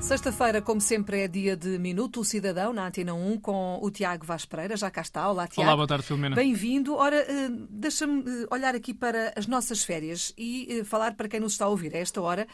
Sexta-feira, como sempre, é dia de Minuto Cidadão na Antena 1 com o Tiago Vaz Pereira. Já cá está. Olá, Tiago. Olá, boa tarde, Filomena. Bem-vindo. Ora, eh, deixa-me eh, olhar aqui para as nossas férias e eh, falar para quem nos está a ouvir a esta hora.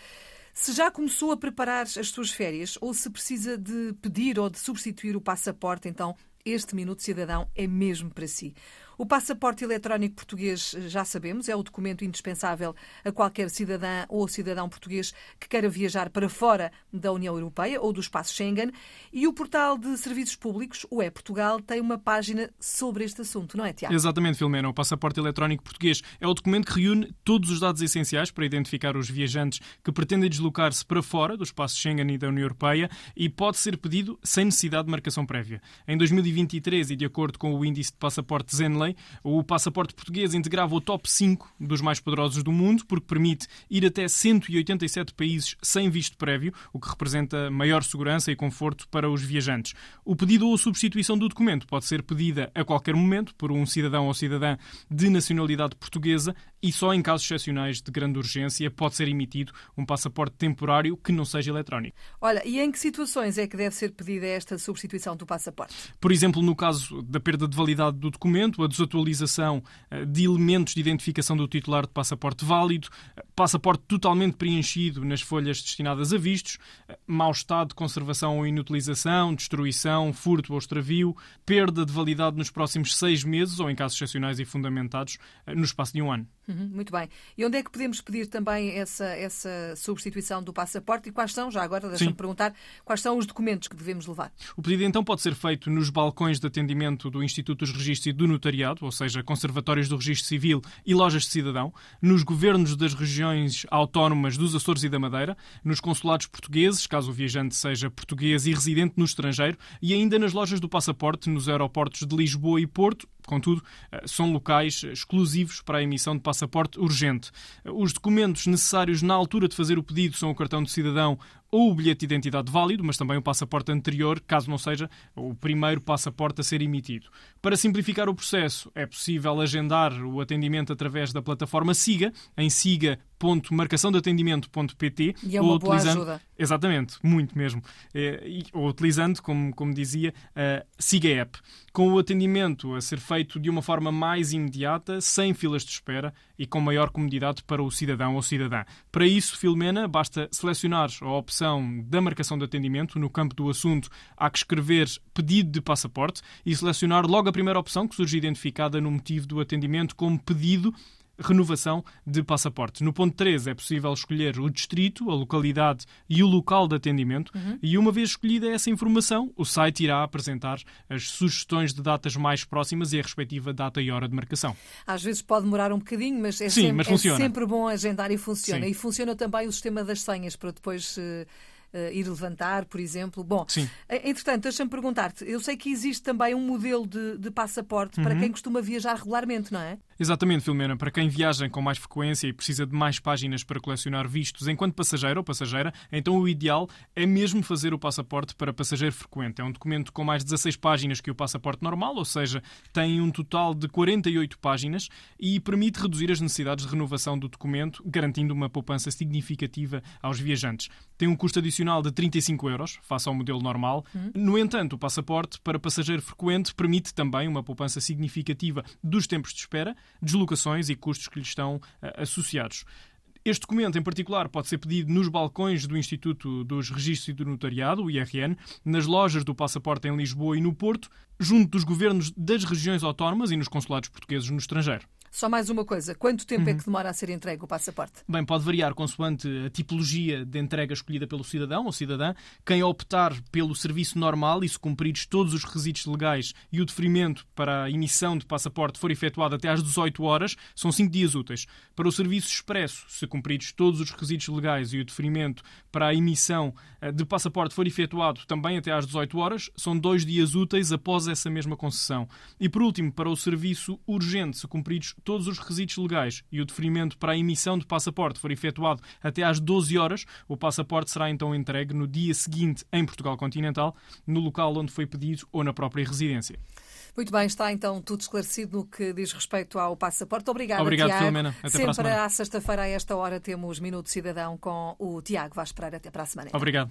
Se já começou a preparar as suas férias ou se precisa de pedir ou de substituir o passaporte, então este Minuto Cidadão é mesmo para si. O passaporte eletrónico português, já sabemos, é o documento indispensável a qualquer cidadã ou cidadão português que queira viajar para fora da União Europeia ou do espaço Schengen. E o portal de serviços públicos, o E-Portugal, tem uma página sobre este assunto, não é, Tiago? Exatamente, Filomena. O passaporte eletrónico português é o documento que reúne todos os dados essenciais para identificar os viajantes que pretendem deslocar-se para fora do espaço Schengen e da União Europeia e pode ser pedido sem necessidade de marcação prévia. Em 2023, e de acordo com o índice de passaporte Zenley, o passaporte português integrava o top 5 dos mais poderosos do mundo, porque permite ir até 187 países sem visto prévio, o que representa maior segurança e conforto para os viajantes. O pedido ou substituição do documento pode ser pedida a qualquer momento por um cidadão ou cidadã de nacionalidade portuguesa e só em casos excepcionais de grande urgência pode ser emitido um passaporte temporário que não seja eletrónico. Olha, e em que situações é que deve ser pedida esta substituição do passaporte? Por exemplo, no caso da perda de validade do documento, a desatualização eh, de elementos de identificação do titular de passaporte válido, eh, passaporte totalmente preenchido nas folhas destinadas a vistos, eh, mau estado de conservação ou inutilização, destruição, furto ou extravio, perda de validade nos próximos seis meses ou, em casos excepcionais e fundamentados, no espaço de um ano. Uhum, muito bem. E onde é que podemos pedir também essa, essa substituição do passaporte e quais são, já agora, deixa-me perguntar, quais são os documentos que devemos levar? O pedido então pode ser feito nos balcões de atendimento do Instituto dos Registros e do Notariado, ou seja, conservatórios do Registro Civil e lojas de cidadão, nos governos das regiões autónomas dos Açores e da Madeira, nos consulados portugueses, caso o viajante seja português e residente no estrangeiro, e ainda nas lojas do passaporte nos aeroportos de Lisboa e Porto, Contudo, eh, são locais exclusivos para a emissão de passaporte urgente. Os documentos necessários na altura de fazer o pedido são o cartão de cidadão ou o bilhete de identidade válido, mas também o passaporte anterior, caso não seja o primeiro passaporte a ser emitido. Para simplificar o processo, é possível agendar o atendimento através da plataforma SIGA, em siga.marcaçãodeatendimento.pt. E é uma boa ajuda. Exatamente, muito mesmo. É, ou utilizando, como, como dizia, a SIGA App. Com o atendimento a ser feito de uma forma mais imediata, sem filas de espera e com maior comodidade para o cidadão ou cidadã. Para isso, Filomena, basta selecionar a opção da marcação de atendimento. No campo do assunto, há que escrever pedido de passaporte e selecionar logo a primeira opção que surge identificada no motivo do atendimento como pedido renovação de passaporte. No ponto 3 é possível escolher o distrito, a localidade e o local de atendimento uhum. e uma vez escolhida essa informação, o site irá apresentar as sugestões de datas mais próximas e a respectiva data e hora de marcação. Às vezes pode demorar um bocadinho, mas é, Sim, sempre, mas é sempre bom agendar e funciona. Sim. E funciona também o sistema das senhas para depois... Uh uh, ir levantar, por exemplo. Bom, Sim. Eh, entretanto, deixa-me perguntar-te, eu sei que existe também um modelo de, de passaporte uhum. para quem costuma viajar regularmente, não é? Exatamente, Filomena. Para quem viaja com mais frequência e precisa de mais páginas para colecionar vistos enquanto passageiro ou passageira, então o ideal é mesmo fazer o passaporte para passageiro frequente. É um documento com mais 16 páginas que o passaporte normal, ou seja, tem um total de 48 páginas e permite reduzir as necessidades de renovação do documento, garantindo uma poupança significativa aos viajantes. Tem um custo adicional de 35 euros, face ao modelo normal. Hum. No entanto, o passaporte para passageiro frequente permite também uma poupança significativa dos tempos de espera, deslocações e custos que lhe estão uh, associados. Este documento, em particular, pode ser pedido nos balcões do Instituto dos Registros e do Notariado, o IRN, nas lojas do passaporte em Lisboa e no Porto, junto dos governos das regiões autónomas e nos consulados portugueses no estrangeiro. Só mais uma coisa: quanto tempo é uhum. é que demora a ser entregue o passaporte? Bem, pode variar consoante a tipologia de entrega escolhida pelo cidadão ou cidadã. Quem optar pelo serviço normal e se cumpridos todos os requisitos legais e o deferimento para a emissão de passaporte for efetuado até às 18 horas, são 5 dias úteis. Para o serviço expresso, se cumpridos todos os requisitos legais e o deferimento para a emissão eh, de passaporte for efetuado também até às 18 horas, são 2 dias úteis após essa mesma concessão. E por último, para o serviço urgente, se cumpridos todos os requisitos legais e o deferimento para a emissão de passaporte for efetuado até às 12 horas, o passaporte será então entregue no dia seguinte em Portugal continental, no local onde foi pedido ou na própria residência. Muito bem, está então tudo esclarecido no que diz respeito ao passaporte. Obrigada, Obrigado, Tiago. Filomena. Até Sempre para a à sexta-feira, a esta hora, temos Minuto Cidadão com o Tiago Vaz Pereira. Até para a semana. Obrigado.